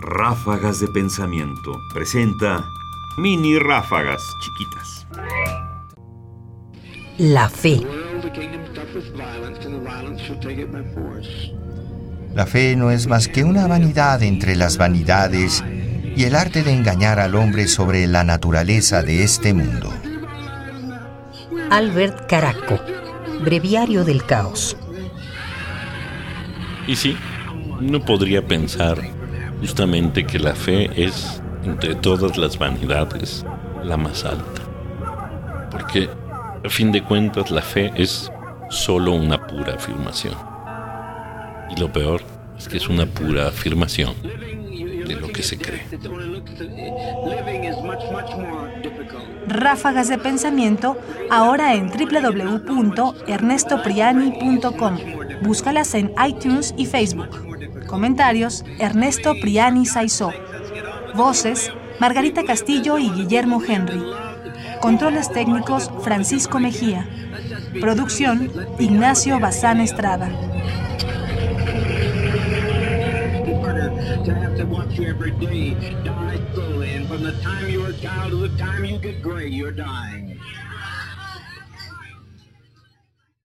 Ráfagas de Pensamiento presenta mini ráfagas chiquitas. La fe. La fe no es más que una vanidad entre las vanidades y el arte de engañar al hombre sobre la naturaleza de este mundo. Albert Caraco, Breviario del Caos. Y sí, no podría pensar justamente que la fe es, entre todas las vanidades, la más alta. Porque, a fin de cuentas, la fe es solo una pura afirmación. Y lo peor es que es una pura afirmación de lo que se cree. Ráfagas de pensamiento ahora en www.ernestopriani.com. Búscalas en iTunes y Facebook. Comentarios: Ernesto Priani Saizó. Voces: Margarita Castillo y Guillermo Henry. Controles técnicos: Francisco Mejía. Producción: Ignacio Bazán Estrada.